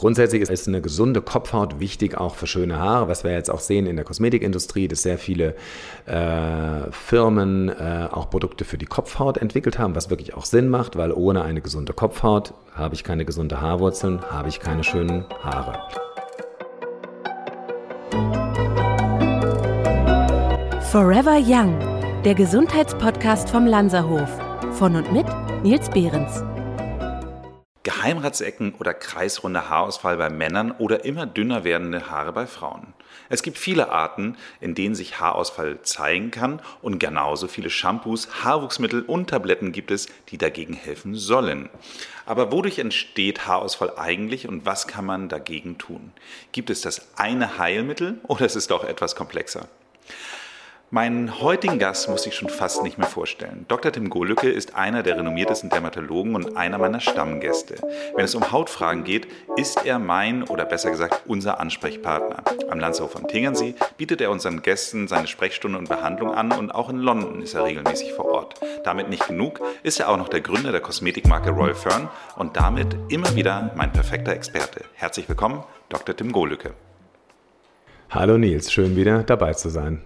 Grundsätzlich ist eine gesunde Kopfhaut wichtig auch für schöne Haare, was wir jetzt auch sehen in der Kosmetikindustrie, dass sehr viele äh, Firmen äh, auch Produkte für die Kopfhaut entwickelt haben, was wirklich auch Sinn macht, weil ohne eine gesunde Kopfhaut habe ich keine gesunde Haarwurzeln, habe ich keine schönen Haare. Forever Young, der Gesundheitspodcast vom Lanzerhof. Von und mit Nils Behrens. Geheimratsecken oder kreisrunder Haarausfall bei Männern oder immer dünner werdende Haare bei Frauen. Es gibt viele Arten, in denen sich Haarausfall zeigen kann und genauso viele Shampoos, Haarwuchsmittel und Tabletten gibt es, die dagegen helfen sollen. Aber wodurch entsteht Haarausfall eigentlich und was kann man dagegen tun? Gibt es das eine Heilmittel oder ist es doch etwas komplexer? Meinen heutigen Gast muss ich schon fast nicht mehr vorstellen. Dr. Tim Golücke ist einer der renommiertesten Dermatologen und einer meiner Stammgäste. Wenn es um Hautfragen geht, ist er mein oder besser gesagt unser Ansprechpartner. Am Landshof von Tegernsee bietet er unseren Gästen seine Sprechstunde und Behandlung an und auch in London ist er regelmäßig vor Ort. Damit nicht genug, ist er auch noch der Gründer der Kosmetikmarke Royal Fern und damit immer wieder mein perfekter Experte. Herzlich willkommen, Dr. Tim Golücke. Hallo Nils, schön wieder dabei zu sein.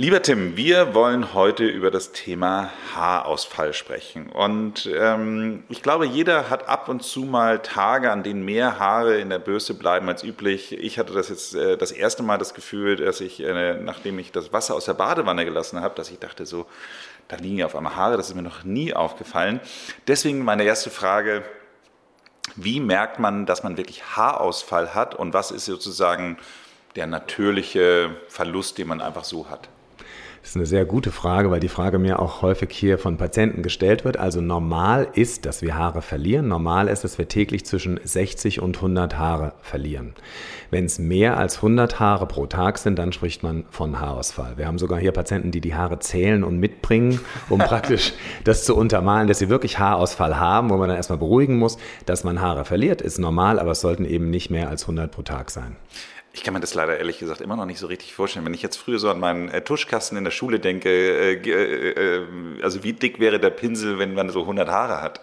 Lieber Tim, wir wollen heute über das Thema Haarausfall sprechen. Und ähm, ich glaube, jeder hat ab und zu mal Tage, an denen mehr Haare in der Bürste bleiben als üblich. Ich hatte das jetzt äh, das erste Mal das Gefühl, dass ich, äh, nachdem ich das Wasser aus der Badewanne gelassen habe, dass ich dachte so, da liegen ja auf einmal Haare, das ist mir noch nie aufgefallen. Deswegen meine erste Frage, wie merkt man, dass man wirklich Haarausfall hat und was ist sozusagen der natürliche Verlust, den man einfach so hat? Das ist eine sehr gute Frage, weil die Frage mir auch häufig hier von Patienten gestellt wird. Also normal ist, dass wir Haare verlieren. Normal ist, dass wir täglich zwischen 60 und 100 Haare verlieren. Wenn es mehr als 100 Haare pro Tag sind, dann spricht man von Haarausfall. Wir haben sogar hier Patienten, die die Haare zählen und mitbringen, um praktisch das zu untermalen, dass sie wirklich Haarausfall haben, wo man dann erstmal beruhigen muss, dass man Haare verliert, ist normal, aber es sollten eben nicht mehr als 100 pro Tag sein. Ich kann mir das leider ehrlich gesagt immer noch nicht so richtig vorstellen. Wenn ich jetzt früher so an meinen äh, Tuschkasten in der Schule denke, äh, äh, äh, also wie dick wäre der Pinsel, wenn man so 100 Haare hat?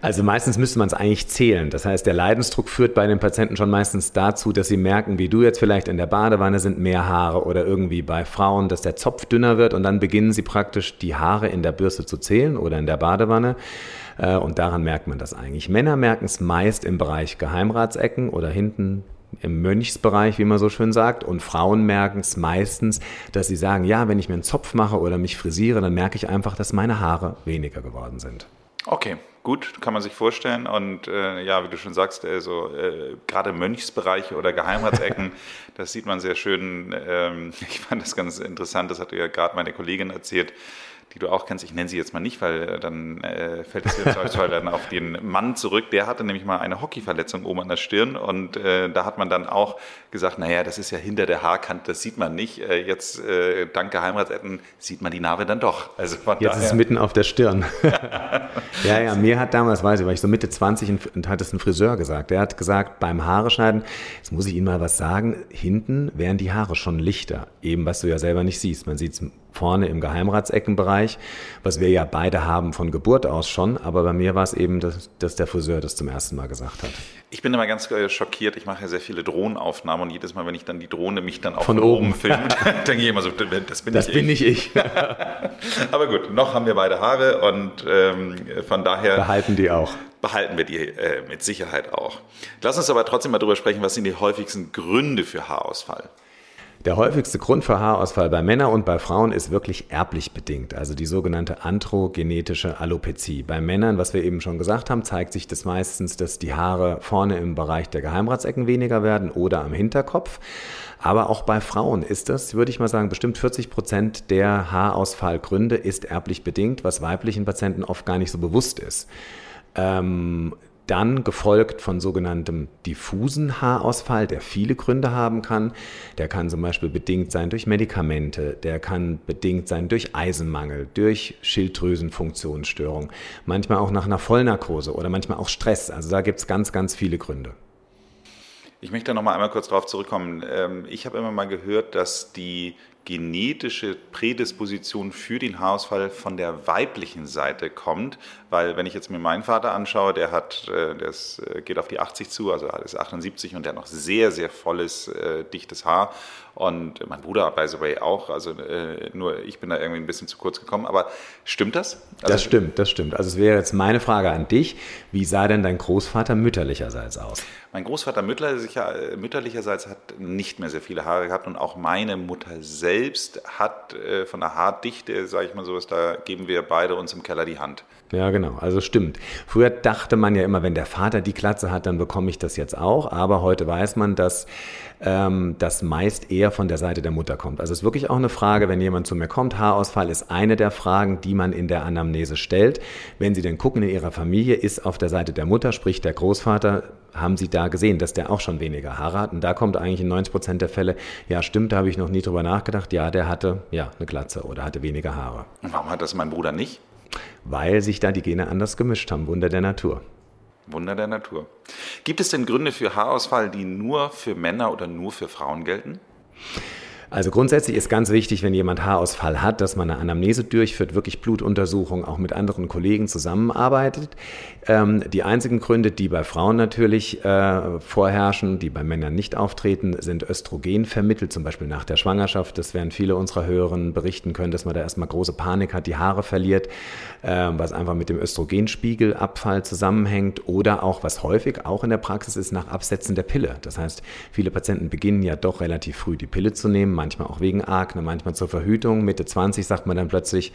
Also meistens müsste man es eigentlich zählen. Das heißt, der Leidensdruck führt bei den Patienten schon meistens dazu, dass sie merken, wie du jetzt vielleicht in der Badewanne sind mehr Haare oder irgendwie bei Frauen, dass der Zopf dünner wird und dann beginnen sie praktisch die Haare in der Bürste zu zählen oder in der Badewanne. Äh, und daran merkt man das eigentlich. Männer merken es meist im Bereich Geheimratsecken oder hinten im Mönchsbereich, wie man so schön sagt. Und Frauen merken es meistens, dass sie sagen, ja, wenn ich mir einen Zopf mache oder mich frisiere, dann merke ich einfach, dass meine Haare weniger geworden sind. Okay, gut, kann man sich vorstellen. Und äh, ja, wie du schon sagst, also äh, gerade Mönchsbereiche oder Geheimratsecken, das sieht man sehr schön. Ähm, ich fand das ganz interessant, das hatte ja gerade meine Kollegin erzählt die du auch kennst. Ich nenne sie jetzt mal nicht, weil äh, dann äh, fällt es jetzt dann auf den Mann zurück. Der hatte nämlich mal eine Hockeyverletzung oben an der Stirn und äh, da hat man dann auch gesagt, naja, das ist ja hinter der Haarkante, das sieht man nicht. Äh, jetzt äh, dank Geheimratsetten sieht man die Narbe dann doch. Also jetzt daher. ist es mitten auf der Stirn. ja, ja, mir hat damals, weiß ich, war ich so Mitte 20 und, und hat es ein Friseur gesagt. Der hat gesagt, beim Haare schneiden, jetzt muss ich Ihnen mal was sagen, hinten wären die Haare schon lichter. Eben, was du ja selber nicht siehst. Man sieht es vorne im Geheimratseckenbereich, was wir ja beide haben von Geburt aus schon, aber bei mir war es eben, dass, dass der Friseur das zum ersten Mal gesagt hat. Ich bin immer ganz äh, schockiert, ich mache ja sehr viele Drohnenaufnahmen und jedes Mal, wenn ich dann die Drohne mich dann auch von, von oben, oben filme, denke ich immer so, das bin das nicht bin ich. ich. aber gut, noch haben wir beide Haare und ähm, von daher... Behalten die auch behalten wir die äh, mit Sicherheit auch. Lass uns aber trotzdem mal darüber sprechen, was sind die häufigsten Gründe für Haarausfall? Der häufigste Grund für Haarausfall bei Männern und bei Frauen ist wirklich erblich bedingt, also die sogenannte androgenetische Alopezie. Bei Männern, was wir eben schon gesagt haben, zeigt sich das meistens, dass die Haare vorne im Bereich der Geheimratsecken weniger werden oder am Hinterkopf. Aber auch bei Frauen ist das, würde ich mal sagen, bestimmt 40 Prozent der Haarausfallgründe ist erblich bedingt, was weiblichen Patienten oft gar nicht so bewusst ist. Ähm, dann gefolgt von sogenanntem diffusen Haarausfall, der viele Gründe haben kann. Der kann zum Beispiel bedingt sein durch Medikamente, der kann bedingt sein durch Eisenmangel, durch Schilddrüsenfunktionsstörung, manchmal auch nach einer Vollnarkose oder manchmal auch Stress. Also da gibt es ganz, ganz viele Gründe. Ich möchte noch mal einmal kurz darauf zurückkommen. Ähm, ich habe immer mal gehört, dass die genetische Prädisposition für den Haarausfall von der weiblichen Seite kommt, weil wenn ich jetzt mir meinen Vater anschaue, der hat, äh, der ist, äh, geht auf die 80 zu, also ist 78 und der hat noch sehr, sehr volles, äh, dichtes Haar und mein Bruder, by the way, auch. Also nur ich bin da irgendwie ein bisschen zu kurz gekommen. Aber stimmt das? Also, das stimmt, das stimmt. Also es wäre jetzt meine Frage an dich. Wie sah denn dein Großvater mütterlicherseits aus? Mein Großvater mütterlicher, mütterlicherseits hat nicht mehr sehr viele Haare gehabt und auch meine Mutter selbst hat äh, von der Haardichte, sage ich mal so, da geben wir beide uns im Keller die Hand. Ja, genau. Also stimmt. Früher dachte man ja immer, wenn der Vater die Klatze hat, dann bekomme ich das jetzt auch. Aber heute weiß man, dass ähm, das meist eher von der Seite der Mutter kommt. Also es ist wirklich auch eine Frage, wenn jemand zu mir kommt, Haarausfall ist eine der Fragen, die man in der Anamnese stellt. Wenn Sie denn gucken in Ihrer Familie, ist auf der Seite der Mutter, sprich der Großvater, haben Sie da gesehen, dass der auch schon weniger Haare hat? Und da kommt eigentlich in 90 Prozent der Fälle, ja stimmt, da habe ich noch nie drüber nachgedacht, ja, der hatte ja eine Glatze oder hatte weniger Haare. Und warum hat das mein Bruder nicht? Weil sich da die Gene anders gemischt haben, Wunder der Natur. Wunder der Natur. Gibt es denn Gründe für Haarausfall, die nur für Männer oder nur für Frauen gelten? Also grundsätzlich ist ganz wichtig, wenn jemand Haarausfall hat, dass man eine Anamnese durchführt, wirklich Blutuntersuchungen, auch mit anderen Kollegen zusammenarbeitet. Ähm, die einzigen Gründe, die bei Frauen natürlich äh, vorherrschen, die bei Männern nicht auftreten, sind Östrogen vermittelt, zum Beispiel nach der Schwangerschaft. Das werden viele unserer Hörerinnen berichten können, dass man da erstmal große Panik hat, die Haare verliert, äh, was einfach mit dem Östrogenspiegelabfall zusammenhängt oder auch, was häufig auch in der Praxis ist, nach Absetzen der Pille. Das heißt, viele Patienten beginnen ja doch relativ früh die Pille zu nehmen manchmal auch wegen Akne, manchmal zur Verhütung. Mitte 20 sagt man dann plötzlich,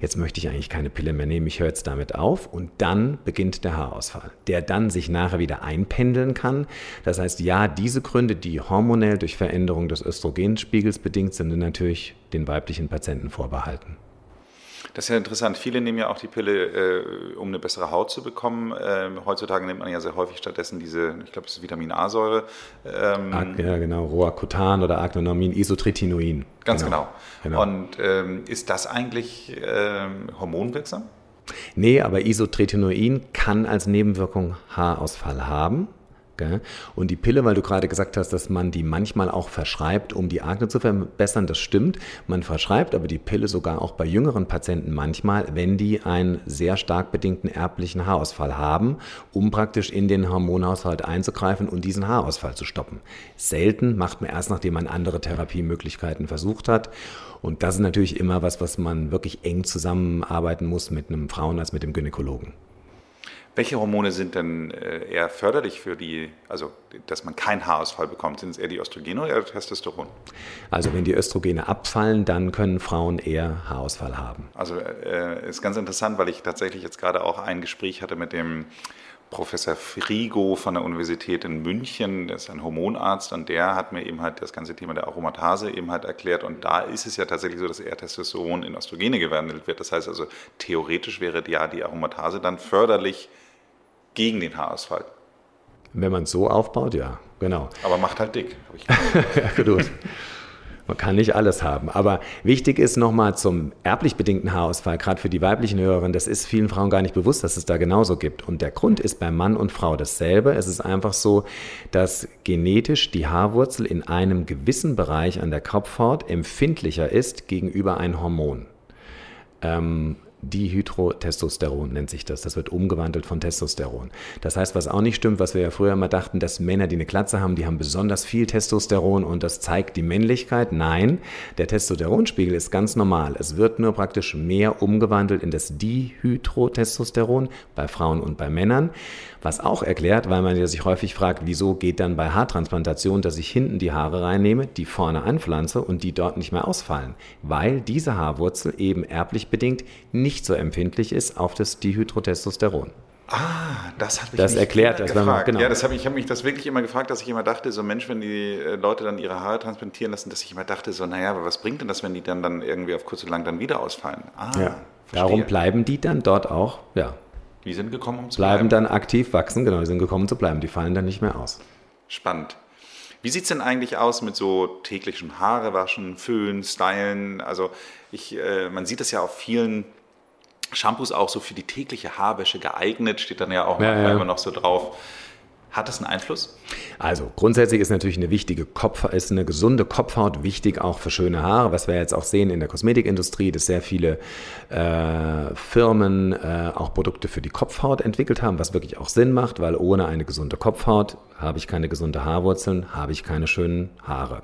jetzt möchte ich eigentlich keine Pille mehr nehmen, ich höre jetzt damit auf. Und dann beginnt der Haarausfall, der dann sich nachher wieder einpendeln kann. Das heißt, ja, diese Gründe, die hormonell durch Veränderung des Östrogenspiegels bedingt sind, sind natürlich den weiblichen Patienten vorbehalten. Das ist ja interessant. Viele nehmen ja auch die Pille, äh, um eine bessere Haut zu bekommen. Ähm, heutzutage nimmt man ja sehr häufig stattdessen diese, ich glaube, das ist Vitamin A-Säure. Ähm, ja, genau, Roacutan oder Agnonormin, Isotretinoin. Ganz genau. genau. genau. Und ähm, ist das eigentlich ähm, hormonwirksam? Nee, aber Isotretinoin kann als Nebenwirkung Haarausfall haben. Und die Pille, weil du gerade gesagt hast, dass man die manchmal auch verschreibt, um die Akne zu verbessern, das stimmt. Man verschreibt aber die Pille sogar auch bei jüngeren Patienten manchmal, wenn die einen sehr stark bedingten erblichen Haarausfall haben, um praktisch in den Hormonhaushalt einzugreifen und diesen Haarausfall zu stoppen. Selten macht man erst, nachdem man andere Therapiemöglichkeiten versucht hat. Und das ist natürlich immer was, was man wirklich eng zusammenarbeiten muss mit einem Frauen als mit dem Gynäkologen. Welche Hormone sind denn äh, eher förderlich für die, also dass man keinen Haarausfall bekommt? Sind es eher die Östrogene oder Testosteron? Also wenn die Östrogene abfallen, dann können Frauen eher Haarausfall haben. Also äh, ist ganz interessant, weil ich tatsächlich jetzt gerade auch ein Gespräch hatte mit dem Professor Frigo von der Universität in München, der ist ein Hormonarzt und der hat mir eben halt das ganze Thema der Aromatase eben halt erklärt und da ist es ja tatsächlich so, dass eher Testosteron in Östrogene gewandelt wird. Das heißt also, theoretisch wäre ja die Aromatase dann förderlich gegen den Haarausfall. Wenn man es so aufbaut, ja, genau. Aber macht halt dick. ja, gut. Man kann nicht alles haben. Aber wichtig ist nochmal zum erblich bedingten Haarausfall, gerade für die weiblichen Hörerinnen, das ist vielen Frauen gar nicht bewusst, dass es da genauso gibt. Und der Grund ist bei Mann und Frau dasselbe. Es ist einfach so, dass genetisch die Haarwurzel in einem gewissen Bereich an der Kopfhaut empfindlicher ist gegenüber einem Hormon. Ähm, Dihydrotestosteron nennt sich das. Das wird umgewandelt von Testosteron. Das heißt, was auch nicht stimmt, was wir ja früher immer dachten, dass Männer, die eine Glatze haben, die haben besonders viel Testosteron und das zeigt die Männlichkeit. Nein, der Testosteronspiegel ist ganz normal. Es wird nur praktisch mehr umgewandelt in das Dihydrotestosteron bei Frauen und bei Männern. Was auch erklärt, weil man sich häufig fragt, wieso geht dann bei Haartransplantation, dass ich hinten die Haare reinnehme, die vorne anpflanze und die dort nicht mehr ausfallen. Weil diese Haarwurzel eben erblich bedingt nicht so empfindlich ist auf das Dihydrotestosteron. Ah, das hat mich das erklärt das, gefragt. Man, genau. Ja, das habe ich, ich habe mich das wirklich immer gefragt, dass ich immer dachte, so Mensch, wenn die äh, Leute dann ihre Haare transplantieren lassen, dass ich immer dachte, so naja, aber was bringt denn das, wenn die dann dann irgendwie auf kurz und lang dann wieder ausfallen? Ah, ja. Darum bleiben die dann dort auch, ja, die sind gekommen, um zu bleiben. Bleiben dann aktiv wachsen, genau, die sind gekommen, um zu bleiben. Die fallen dann nicht mehr aus. Spannend. Wie sieht es denn eigentlich aus mit so täglichen Haarewaschen, Föhn, Stylen? Also ich, äh, man sieht es ja auf vielen Shampoos auch so für die tägliche Haarwäsche geeignet, steht dann ja auch ja, ja. immer noch so drauf. Hat das einen Einfluss? Also grundsätzlich ist natürlich eine wichtige Kopf, ist eine gesunde Kopfhaut wichtig auch für schöne Haare, was wir jetzt auch sehen in der Kosmetikindustrie, dass sehr viele äh, Firmen äh, auch Produkte für die Kopfhaut entwickelt haben, was wirklich auch Sinn macht, weil ohne eine gesunde Kopfhaut habe ich keine gesunde Haarwurzeln, habe ich keine schönen Haare.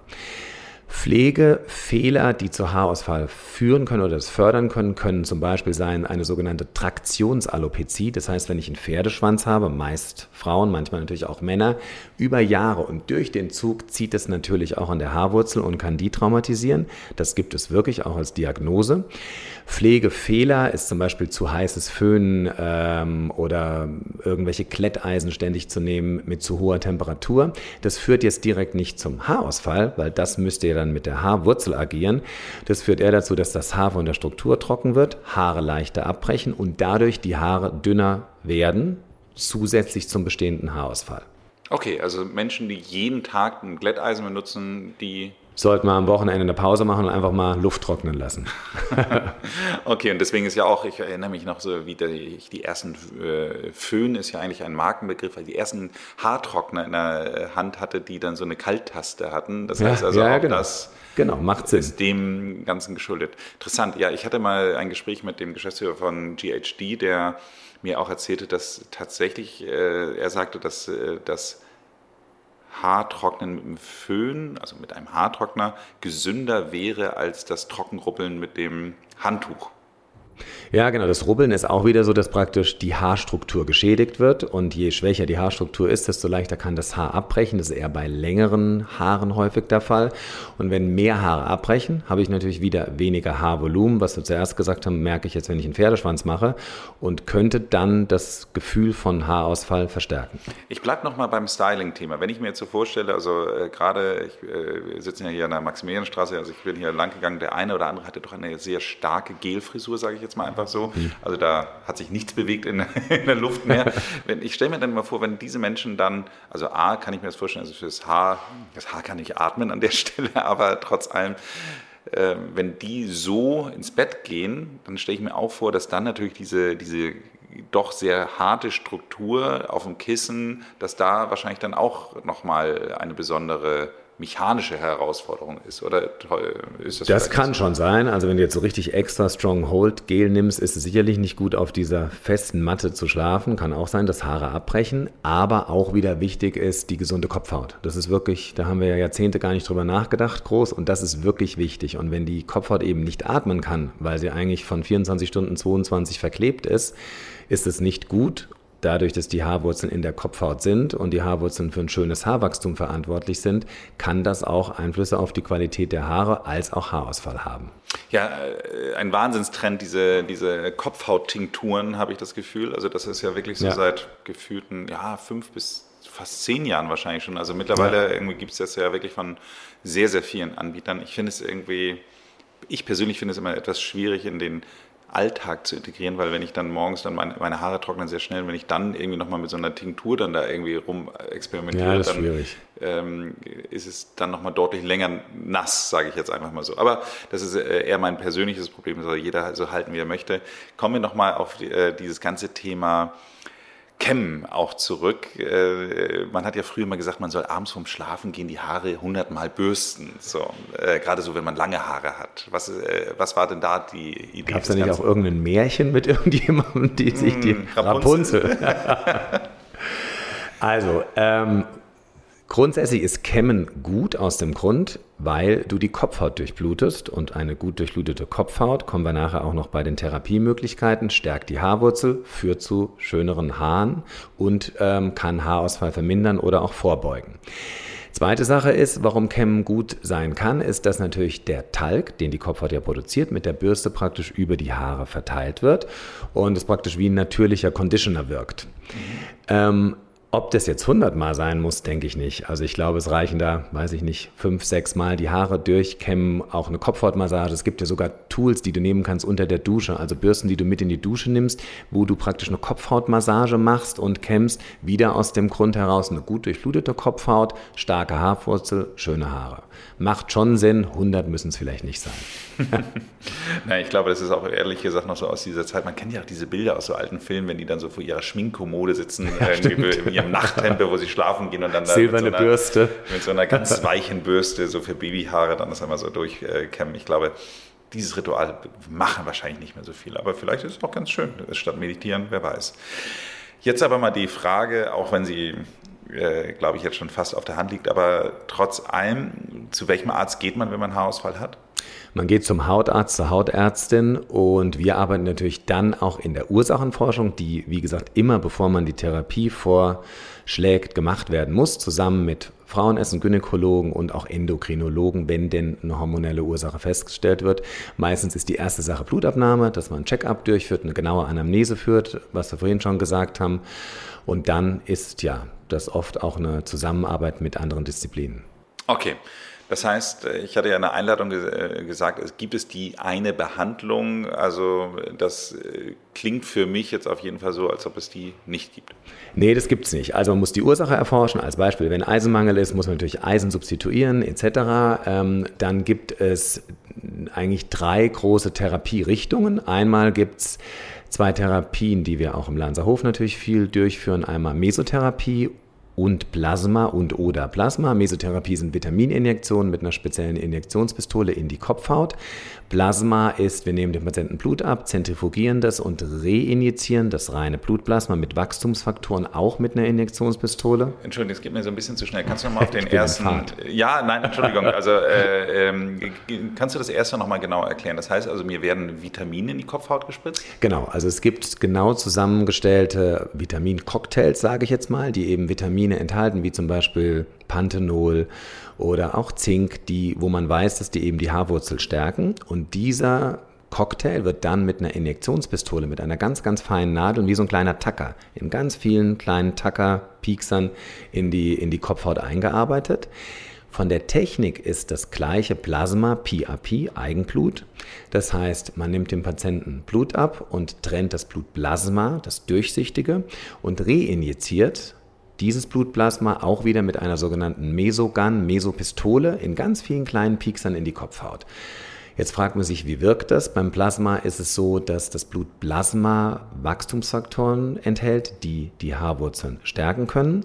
Pflegefehler, die zu Haarausfall führen können oder das fördern können, können zum Beispiel sein eine sogenannte Traktionsalopezie. Das heißt, wenn ich einen Pferdeschwanz habe, meist Frauen, manchmal natürlich auch Männer, über Jahre und durch den Zug zieht es natürlich auch an der Haarwurzel und kann die traumatisieren. Das gibt es wirklich auch als Diagnose. Pflegefehler ist zum Beispiel zu heißes Föhnen ähm, oder irgendwelche Kletteisen ständig zu nehmen mit zu hoher Temperatur. Das führt jetzt direkt nicht zum Haarausfall, weil das müsste ja dann mit der Haarwurzel agieren. Das führt eher dazu, dass das Haar von der Struktur trocken wird, Haare leichter abbrechen und dadurch die Haare dünner werden, zusätzlich zum bestehenden Haarausfall. Okay, also Menschen, die jeden Tag ein Glätteisen benutzen, die sollten wir am Wochenende eine Pause machen und einfach mal Luft trocknen lassen. okay, und deswegen ist ja auch, ich erinnere mich noch so, wie die, die ersten äh, Föhn ist ja eigentlich ein Markenbegriff, weil die ersten Haartrockner in der Hand hatte, die dann so eine Kalttaste hatten. Das heißt also ja, auch genau. das genau, macht Sinn. ist dem Ganzen geschuldet. Interessant, ja, ich hatte mal ein Gespräch mit dem Geschäftsführer von GHD, der mir auch erzählte, dass tatsächlich, äh, er sagte, dass äh, das Haartrocknen mit dem Föhn, also mit einem Haartrockner, gesünder wäre als das Trockenruppeln mit dem Handtuch. Ja, genau. Das Rubbeln ist auch wieder so, dass praktisch die Haarstruktur geschädigt wird. Und je schwächer die Haarstruktur ist, desto leichter kann das Haar abbrechen. Das ist eher bei längeren Haaren häufig der Fall. Und wenn mehr Haare abbrechen, habe ich natürlich wieder weniger Haarvolumen. Was wir zuerst gesagt haben, merke ich jetzt, wenn ich einen Pferdeschwanz mache und könnte dann das Gefühl von Haarausfall verstärken. Ich bleibe nochmal beim Styling-Thema. Wenn ich mir jetzt so vorstelle, also äh, gerade, ich äh, sitze ja hier an der Maximilianstraße, also ich bin hier lang gegangen, der eine oder andere hatte doch eine sehr starke Gelfrisur, sage ich jetzt mal einfach so. Mhm. Also da hat sich nichts bewegt in, in der Luft mehr. wenn, ich stelle mir dann mal vor, wenn diese Menschen dann, also A, kann ich mir das vorstellen, also fürs Haar, das Haar kann nicht atmen an der Stelle, aber trotz allem, äh, wenn die so ins Bett gehen, dann stelle ich mir auch vor, dass dann natürlich diese, diese doch sehr harte Struktur auf dem Kissen, dass da wahrscheinlich dann auch nochmal eine besondere mechanische Herausforderung ist, oder ist das? Das kann schon sein. Also wenn du jetzt so richtig extra Strong Hold Gel nimmst, ist es sicherlich nicht gut, auf dieser festen Matte zu schlafen. Kann auch sein, dass Haare abbrechen. Aber auch wieder wichtig ist die gesunde Kopfhaut. Das ist wirklich, da haben wir ja Jahrzehnte gar nicht drüber nachgedacht, groß. Und das ist wirklich wichtig. Und wenn die Kopfhaut eben nicht atmen kann, weil sie eigentlich von 24 Stunden 22 verklebt ist, ist es nicht gut dadurch, dass die Haarwurzeln in der Kopfhaut sind und die Haarwurzeln für ein schönes Haarwachstum verantwortlich sind, kann das auch Einflüsse auf die Qualität der Haare als auch Haarausfall haben. Ja, äh, ein Wahnsinnstrend, diese, diese Kopfhauttinkturen, habe ich das Gefühl. Also das ist ja wirklich so ja. seit gefühlten ja, fünf bis fast zehn Jahren wahrscheinlich schon. Also mittlerweile ja. irgendwie gibt es das ja wirklich von sehr, sehr vielen Anbietern. Ich finde es irgendwie, ich persönlich finde es immer etwas schwierig in den Alltag zu integrieren, weil wenn ich dann morgens dann meine, meine Haare trocknen sehr schnell, wenn ich dann irgendwie nochmal mit so einer Tinktur dann da irgendwie rum experimentiere, ja, dann ähm, ist es dann nochmal deutlich länger nass, sage ich jetzt einfach mal so. Aber das ist äh, eher mein persönliches Problem, soll jeder so halten, wie er möchte. Kommen wir nochmal auf die, äh, dieses ganze Thema Kämmen auch zurück. Äh, man hat ja früher mal gesagt, man soll abends vorm Schlafen gehen die Haare hundertmal bürsten. So, äh, gerade so, wenn man lange Haare hat. Was, äh, was war denn da die Idee? Gab es da nicht auch irgendein Märchen mit irgendjemandem, die sich die hm, Rapunzel? Rapunzel. also, ähm, Grundsätzlich ist Kämmen gut aus dem Grund, weil du die Kopfhaut durchblutest und eine gut durchblutete Kopfhaut, kommen wir nachher auch noch bei den Therapiemöglichkeiten, stärkt die Haarwurzel, führt zu schöneren Haaren und ähm, kann Haarausfall vermindern oder auch vorbeugen. Zweite Sache ist, warum Kämmen gut sein kann, ist, dass natürlich der Talg, den die Kopfhaut ja produziert, mit der Bürste praktisch über die Haare verteilt wird und es praktisch wie ein natürlicher Conditioner wirkt. Mhm. Ähm, ob das jetzt 100 Mal sein muss, denke ich nicht. Also ich glaube, es reichen da, weiß ich nicht, fünf, sechs Mal die Haare durchkämmen, auch eine Kopfhautmassage. Es gibt ja sogar Tools, die du nehmen kannst unter der Dusche, also Bürsten, die du mit in die Dusche nimmst, wo du praktisch eine Kopfhautmassage machst und kämmst, wieder aus dem Grund heraus eine gut durchblutete Kopfhaut, starke Haarwurzel, schöne Haare. Macht schon Sinn, 100 müssen es vielleicht nicht sein. Na, ich glaube, das ist auch ehrlich gesagt noch so aus dieser Zeit. Man kennt ja auch diese Bilder aus so alten Filmen, wenn die dann so vor ihrer Schminkkommode sitzen, ja, irgendwie ihrem Nachthemd, wo sie schlafen gehen und dann Silberne mit so einer, Bürste. Mit so einer ganz weichen Bürste, so für Babyhaare, dann das einmal so durchkämmen. Ich glaube, dieses Ritual machen wahrscheinlich nicht mehr so viel. Aber vielleicht ist es auch ganz schön, statt meditieren, wer weiß. Jetzt aber mal die Frage, auch wenn sie, äh, glaube ich, jetzt schon fast auf der Hand liegt, aber trotz allem, zu welchem Arzt geht man, wenn man Haarausfall hat? Man geht zum Hautarzt, zur Hautärztin und wir arbeiten natürlich dann auch in der Ursachenforschung, die, wie gesagt, immer bevor man die Therapie vorschlägt, gemacht werden muss, zusammen mit Frauenärzten, Gynäkologen und auch Endokrinologen, wenn denn eine hormonelle Ursache festgestellt wird. Meistens ist die erste Sache Blutabnahme, dass man ein Check-up durchführt, eine genaue Anamnese führt, was wir vorhin schon gesagt haben. Und dann ist ja das oft auch eine Zusammenarbeit mit anderen Disziplinen. Okay. Das heißt, ich hatte ja in der Einladung äh, gesagt, es gibt es die eine Behandlung. Also das äh, klingt für mich jetzt auf jeden Fall so, als ob es die nicht gibt. Nee, das gibt es nicht. Also man muss die Ursache erforschen. Als Beispiel, wenn Eisenmangel ist, muss man natürlich Eisen substituieren etc. Ähm, dann gibt es eigentlich drei große Therapierichtungen. Einmal gibt es zwei Therapien, die wir auch im Lanzerhof natürlich viel durchführen. Einmal Mesotherapie und Plasma und oder Plasma. Mesotherapie sind Vitamininjektionen mit einer speziellen Injektionspistole in die Kopfhaut. Plasma ist, wir nehmen dem Patienten Blut ab, zentrifugieren das und reinjizieren das reine Blutplasma mit Wachstumsfaktoren auch mit einer Injektionspistole. Entschuldigung, es geht mir so ein bisschen zu schnell. Kannst du nochmal auf den ersten. Ja, nein, Entschuldigung. Also äh, ähm, kannst du das erste nochmal genau erklären? Das heißt also, mir werden Vitamine in die Kopfhaut gespritzt? Genau, also es gibt genau zusammengestellte Vitamincocktails, sage ich jetzt mal, die eben Vitamine enthalten, wie zum Beispiel Panthenol oder auch Zink, die, wo man weiß, dass die eben die Haarwurzel stärken. Und dieser Cocktail wird dann mit einer Injektionspistole, mit einer ganz, ganz feinen Nadel, wie so ein kleiner Tacker, in ganz vielen kleinen Tacker-Pieksern in die, in die Kopfhaut eingearbeitet. Von der Technik ist das gleiche Plasma, PAP, Eigenblut. Das heißt, man nimmt dem Patienten Blut ab und trennt das Blutplasma, das durchsichtige, und reinjiziert dieses Blutplasma auch wieder mit einer sogenannten Mesogun, Mesopistole in ganz vielen kleinen Pieksern in die Kopfhaut. Jetzt fragt man sich, wie wirkt das? Beim Plasma ist es so, dass das Blutplasma Wachstumsfaktoren enthält, die die Haarwurzeln stärken können.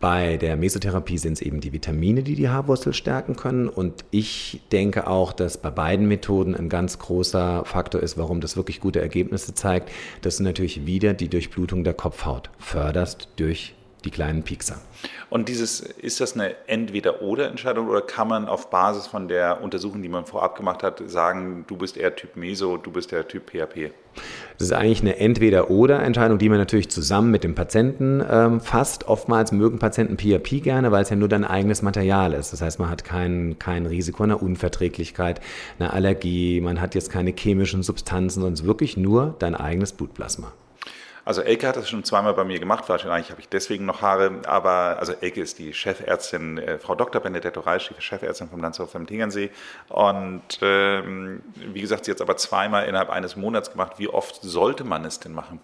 Bei der Mesotherapie sind es eben die Vitamine, die die Haarwurzel stärken können. Und ich denke auch, dass bei beiden Methoden ein ganz großer Faktor ist, warum das wirklich gute Ergebnisse zeigt, dass du natürlich wieder die Durchblutung der Kopfhaut förderst durch die kleinen Piekser. Und dieses, ist das eine Entweder-Oder-Entscheidung oder kann man auf Basis von der Untersuchung, die man vorab gemacht hat, sagen, du bist eher Typ Meso, du bist der Typ PHP? Das ist eigentlich eine Entweder-Oder-Entscheidung, die man natürlich zusammen mit dem Patienten ähm, fasst. Oftmals mögen Patienten PHP gerne, weil es ja nur dein eigenes Material ist. Das heißt, man hat kein, kein Risiko einer Unverträglichkeit, einer Allergie, man hat jetzt keine chemischen Substanzen, sondern wirklich nur dein eigenes Blutplasma. Also Elke hat das schon zweimal bei mir gemacht, wahrscheinlich habe ich deswegen noch Haare, aber also Elke ist die Chefärztin, äh, Frau Dr. Benedetto Reisch, die Chefärztin vom Landshof am Tegernsee und ähm, wie gesagt, sie hat es aber zweimal innerhalb eines Monats gemacht. Wie oft sollte man es denn machen?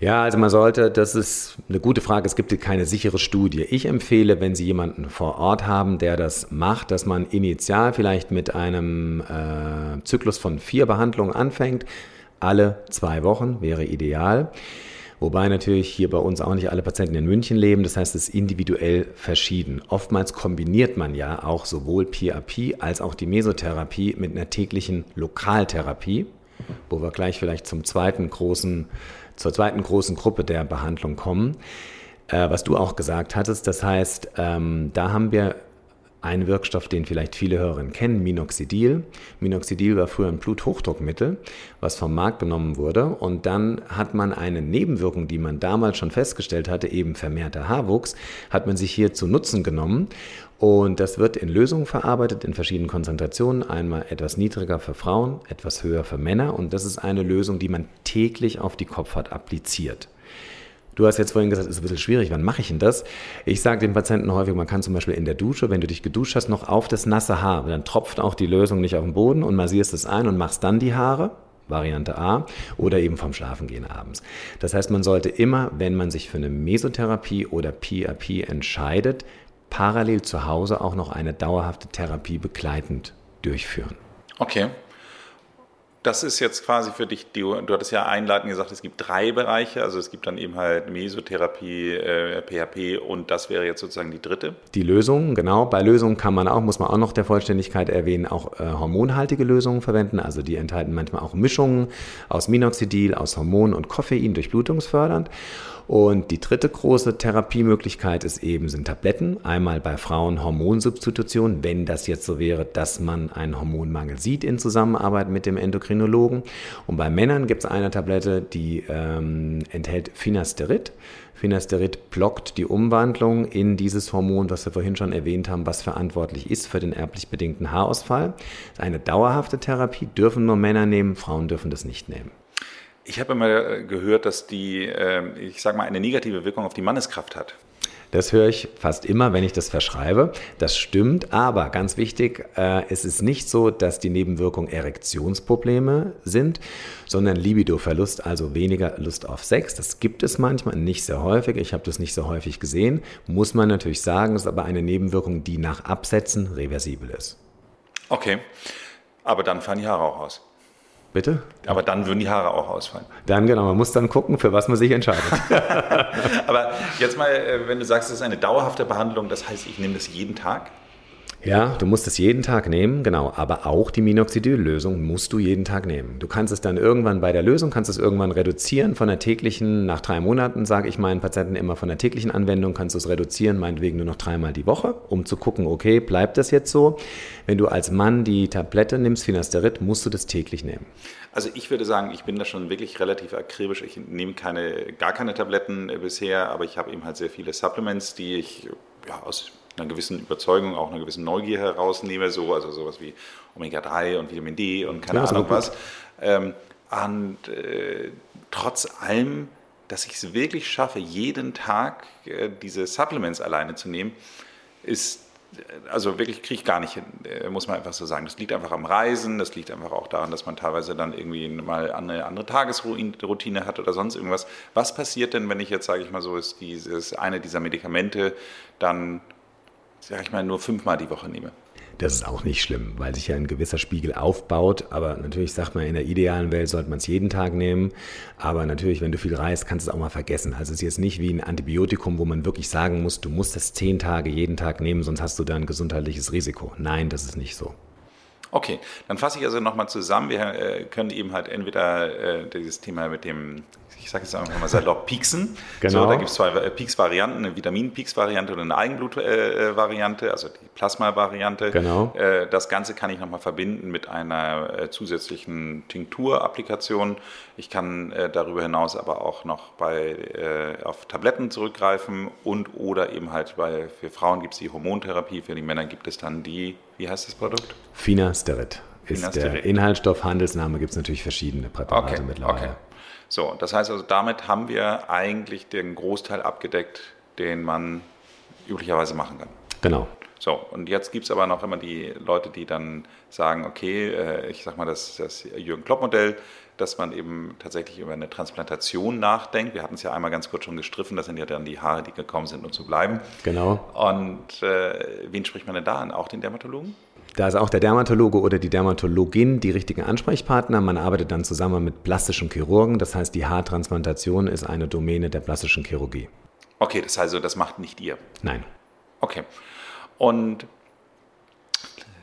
Ja, also man sollte, das ist eine gute Frage, es gibt keine sichere Studie. Ich empfehle, wenn Sie jemanden vor Ort haben, der das macht, dass man initial vielleicht mit einem äh, Zyklus von vier Behandlungen anfängt, alle zwei Wochen wäre ideal. Wobei natürlich hier bei uns auch nicht alle Patienten in München leben. Das heißt, es ist individuell verschieden. Oftmals kombiniert man ja auch sowohl PAP als auch die Mesotherapie mit einer täglichen Lokaltherapie, wo wir gleich vielleicht zum zweiten großen, zur zweiten großen Gruppe der Behandlung kommen. Äh, was du auch gesagt hattest, das heißt, ähm, da haben wir ein Wirkstoff, den vielleicht viele Hörerinnen kennen, Minoxidil. Minoxidil war früher ein Bluthochdruckmittel, was vom Markt genommen wurde. Und dann hat man eine Nebenwirkung, die man damals schon festgestellt hatte, eben vermehrter Haarwuchs, hat man sich hier zu Nutzen genommen. Und das wird in Lösungen verarbeitet, in verschiedenen Konzentrationen. Einmal etwas niedriger für Frauen, etwas höher für Männer. Und das ist eine Lösung, die man täglich auf die Kopfhaut appliziert. Du hast jetzt vorhin gesagt, es ist ein bisschen schwierig, wann mache ich denn das? Ich sage den Patienten häufig, man kann zum Beispiel in der Dusche, wenn du dich geduscht hast, noch auf das nasse Haar, dann tropft auch die Lösung nicht auf den Boden und massierst es ein und machst dann die Haare. Variante A oder eben vom Schlafengehen abends. Das heißt, man sollte immer, wenn man sich für eine Mesotherapie oder PRP entscheidet, parallel zu Hause auch noch eine dauerhafte Therapie begleitend durchführen. Okay. Das ist jetzt quasi für dich, du, du hattest ja einleitend gesagt, es gibt drei Bereiche, also es gibt dann eben halt Mesotherapie, äh, PHP und das wäre jetzt sozusagen die dritte. Die Lösungen, genau. Bei Lösungen kann man auch, muss man auch noch der Vollständigkeit erwähnen, auch äh, hormonhaltige Lösungen verwenden. Also die enthalten manchmal auch Mischungen aus Minoxidil, aus Hormonen und Koffein, durchblutungsfördernd. Und die dritte große Therapiemöglichkeit ist eben sind Tabletten. Einmal bei Frauen Hormonsubstitution, wenn das jetzt so wäre, dass man einen Hormonmangel sieht in Zusammenarbeit mit dem Endokrinologen. Und bei Männern gibt es eine Tablette, die ähm, enthält Finasterid. Finasterid blockt die Umwandlung in dieses Hormon, was wir vorhin schon erwähnt haben, was verantwortlich ist für den erblich bedingten Haarausfall. Eine dauerhafte Therapie dürfen nur Männer nehmen, Frauen dürfen das nicht nehmen. Ich habe immer gehört, dass die, ähm, ich sage mal, eine negative Wirkung auf die Manneskraft hat. Das höre ich fast immer, wenn ich das verschreibe. Das stimmt, aber ganz wichtig, äh, es ist nicht so, dass die Nebenwirkungen Erektionsprobleme sind, sondern Libidoverlust, also weniger Lust auf Sex. Das gibt es manchmal, nicht sehr häufig. Ich habe das nicht so häufig gesehen. Muss man natürlich sagen, ist aber eine Nebenwirkung, die nach Absetzen reversibel ist. Okay, aber dann fallen die Haare auch aus. Bitte? Aber dann würden die Haare auch ausfallen. Dann genau, man muss dann gucken, für was man sich entscheidet. Aber jetzt mal, äh, wenn du sagst, es ist eine dauerhafte Behandlung, das heißt, ich nehme das jeden Tag? Ja, du musst es jeden Tag nehmen, genau. Aber auch die Minoxidil-Lösung musst du jeden Tag nehmen. Du kannst es dann irgendwann bei der Lösung, kannst es irgendwann reduzieren von der täglichen, nach drei Monaten sage ich meinen Patienten immer von der täglichen Anwendung, kannst du es reduzieren, meinetwegen nur noch dreimal die Woche, um zu gucken, okay, bleibt das jetzt so? Wenn du als Mann die Tablette nimmst, Finasterid, musst du das täglich nehmen. Also ich würde sagen, ich bin da schon wirklich relativ akribisch. Ich nehme keine, gar keine Tabletten bisher, aber ich habe eben halt sehr viele Supplements, die ich ja, aus einer gewissen Überzeugung, auch einer gewissen Neugier herausnehme, so, also sowas wie Omega-3 und Vitamin D und keine ja, Ahnung was. Ähm, und äh, trotz allem, dass ich es wirklich schaffe, jeden Tag äh, diese Supplements alleine zu nehmen, ist also wirklich kriege ich gar nicht hin, äh, muss man einfach so sagen. Das liegt einfach am Reisen, das liegt einfach auch daran, dass man teilweise dann irgendwie mal eine andere Tagesroutine hat oder sonst irgendwas. Was passiert denn, wenn ich jetzt, sage ich mal so, ist dieses eine dieser Medikamente dann sag ich mal, nur fünfmal die Woche nehme. Das ist auch nicht schlimm, weil sich ja ein gewisser Spiegel aufbaut. Aber natürlich sagt man, in der idealen Welt sollte man es jeden Tag nehmen. Aber natürlich, wenn du viel reist, kannst du es auch mal vergessen. Also es ist jetzt nicht wie ein Antibiotikum, wo man wirklich sagen muss, du musst es zehn Tage jeden Tag nehmen, sonst hast du da ein gesundheitliches Risiko. Nein, das ist nicht so. Okay, dann fasse ich also nochmal zusammen. Wir äh, können eben halt entweder äh, dieses Thema mit dem, ich sage jetzt einfach mal salopp, Pieksen. Genau. So, da gibt es zwei äh, Peaks-Varianten, eine Vitamin-Peaks-Variante und eine Eigenblut-Variante, also die Plasma-Variante. Genau. Äh, das Ganze kann ich nochmal verbinden mit einer äh, zusätzlichen Tinktur-Applikation. Ich kann äh, darüber hinaus aber auch noch bei, auf Tabletten zurückgreifen und oder eben halt bei, für Frauen gibt es die Hormontherapie, für die Männer gibt es dann die wie heißt das Produkt? Finasterid. Ist der Inhaltsstoff, Handelsname gibt es natürlich verschiedene Präparate okay, mittlerweile. Okay. So, das heißt also, damit haben wir eigentlich den Großteil abgedeckt, den man üblicherweise machen kann. Genau. So, und jetzt gibt es aber noch immer die Leute, die dann sagen, okay, äh, ich sag mal, das, das Jürgen Klopp-Modell, dass man eben tatsächlich über eine Transplantation nachdenkt. Wir hatten es ja einmal ganz kurz schon gestriffen, das sind ja dann die Haare, die gekommen sind, um zu bleiben. Genau. Und äh, wen spricht man denn da an? Auch den Dermatologen? Da ist auch der Dermatologe oder die Dermatologin die richtigen Ansprechpartner. Man arbeitet dann zusammen mit plastischen Chirurgen. Das heißt, die Haartransplantation ist eine Domäne der plastischen Chirurgie. Okay, das heißt, das macht nicht ihr? Nein. Okay. Und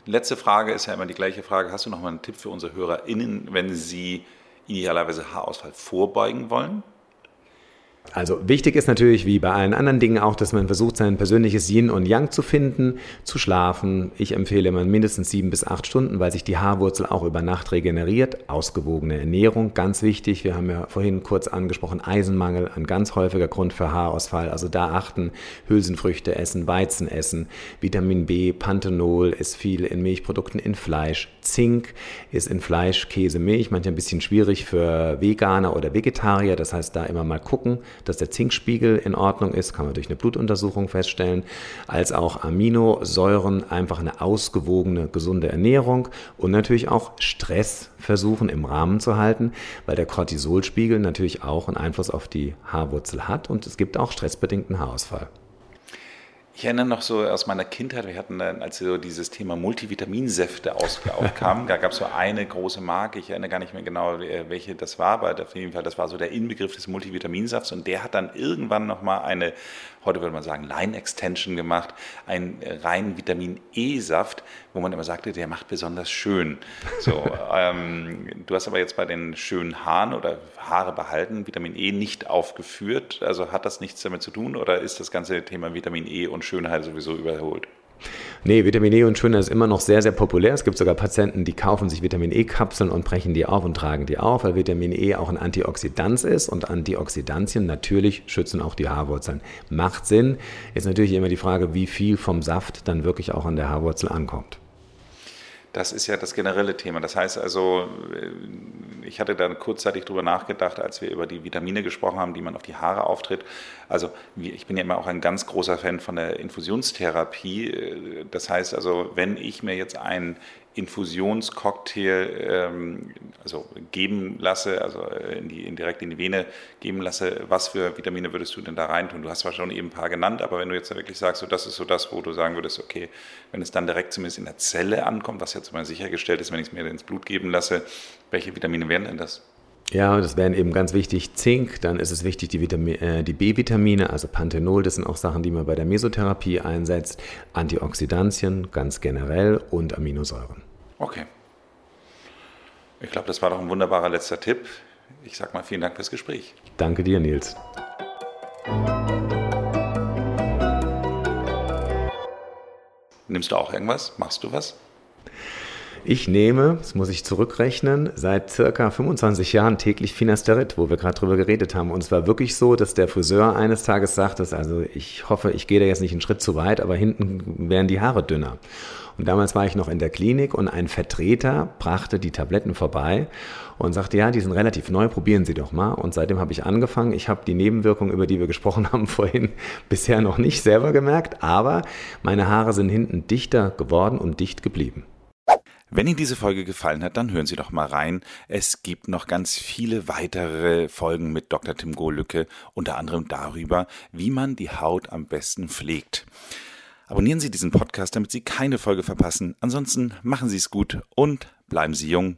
letzte Frage ist ja immer die gleiche Frage. Hast du noch mal einen Tipp für unsere HörerInnen, wenn sie idealerweise Haarausfall vorbeugen wollen? Also wichtig ist natürlich, wie bei allen anderen Dingen auch, dass man versucht, sein persönliches Yin und Yang zu finden, zu schlafen. Ich empfehle immer mindestens sieben bis acht Stunden, weil sich die Haarwurzel auch über Nacht regeneriert. Ausgewogene Ernährung, ganz wichtig. Wir haben ja vorhin kurz angesprochen, Eisenmangel, ein ganz häufiger Grund für Haarausfall. Also da achten, Hülsenfrüchte essen, Weizen essen, Vitamin B, Panthenol ist viel in Milchprodukten, in Fleisch. Zink ist in Fleisch, Käse, Milch, manchmal ein bisschen schwierig für Veganer oder Vegetarier. Das heißt, da immer mal gucken dass der Zinkspiegel in Ordnung ist, kann man durch eine Blutuntersuchung feststellen, als auch Aminosäuren, einfach eine ausgewogene, gesunde Ernährung und natürlich auch Stress versuchen im Rahmen zu halten, weil der Cortisolspiegel natürlich auch einen Einfluss auf die Haarwurzel hat und es gibt auch stressbedingten Haarausfall. Ich erinnere noch so aus meiner Kindheit, wir hatten, als so dieses Thema Multivitaminsäfte aufkam, da gab es so eine große Marke, ich erinnere gar nicht mehr genau, welche das war, aber auf jeden Fall, das war so der Inbegriff des Multivitaminsafts und der hat dann irgendwann nochmal eine heute würde man sagen Line Extension gemacht, einen reinen Vitamin E-Saft, wo man immer sagte, der macht besonders schön. So, ähm, du hast aber jetzt bei den schönen Haaren oder Haare behalten Vitamin E nicht aufgeführt. Also hat das nichts damit zu tun oder ist das ganze Thema Vitamin E und Schönheit sowieso überholt? Nee, Vitamin E und Schönheit ist immer noch sehr, sehr populär. Es gibt sogar Patienten, die kaufen sich Vitamin E-Kapseln und brechen die auf und tragen die auf, weil Vitamin E auch ein Antioxidant ist und Antioxidantien natürlich schützen auch die Haarwurzeln. Macht Sinn. Ist natürlich immer die Frage, wie viel vom Saft dann wirklich auch an der Haarwurzel ankommt. Das ist ja das generelle Thema. Das heißt also, äh, ich hatte dann kurzzeitig drüber nachgedacht, als wir über die Vitamine gesprochen haben, die man auf die Haare auftritt. Also ich bin ja immer auch ein ganz großer Fan von der Infusionstherapie. Äh, das heißt also, wenn ich mir jetzt einen Infusionscocktail ähm, also geben lasse, also äh, in die, in direkt in die Vene geben lasse, was für Vitamine würdest du denn da reintun? Du hast zwar schon eben ein paar genannt, aber wenn du jetzt wirklich sagst, so das ist so das, wo du sagen würdest, okay, wenn es dann direkt zumindest in der Zelle ankommt, was jetzt mal sichergestellt ist, wenn ich es mir ins Blut geben lasse, welche Vitamine wären denn das? Ja, das wären eben ganz wichtig Zink, dann ist es wichtig die, äh, die B-Vitamine, also Panthenol, das sind auch Sachen, die man bei der Mesotherapie einsetzt, Antioxidantien ganz generell und Aminosäuren. Okay. Ich glaube, das war doch ein wunderbarer letzter Tipp. Ich sage mal vielen Dank fürs Gespräch. Danke dir, Nils. Nimmst du auch irgendwas? Machst du was? Ich nehme, das muss ich zurückrechnen, seit circa 25 Jahren täglich Finasterid, wo wir gerade drüber geredet haben. Und es war wirklich so, dass der Friseur eines Tages sagte, also ich hoffe, ich gehe da jetzt nicht einen Schritt zu weit, aber hinten wären die Haare dünner. Und damals war ich noch in der Klinik und ein Vertreter brachte die Tabletten vorbei und sagte, ja, die sind relativ neu, probieren Sie doch mal. Und seitdem habe ich angefangen. Ich habe die Nebenwirkungen, über die wir gesprochen haben vorhin, bisher noch nicht selber gemerkt, aber meine Haare sind hinten dichter geworden und dicht geblieben. Wenn Ihnen diese Folge gefallen hat, dann hören Sie doch mal rein. Es gibt noch ganz viele weitere Folgen mit Dr. Tim Gohlücke, unter anderem darüber, wie man die Haut am besten pflegt. Abonnieren Sie diesen Podcast, damit Sie keine Folge verpassen. Ansonsten machen Sie es gut und bleiben Sie jung.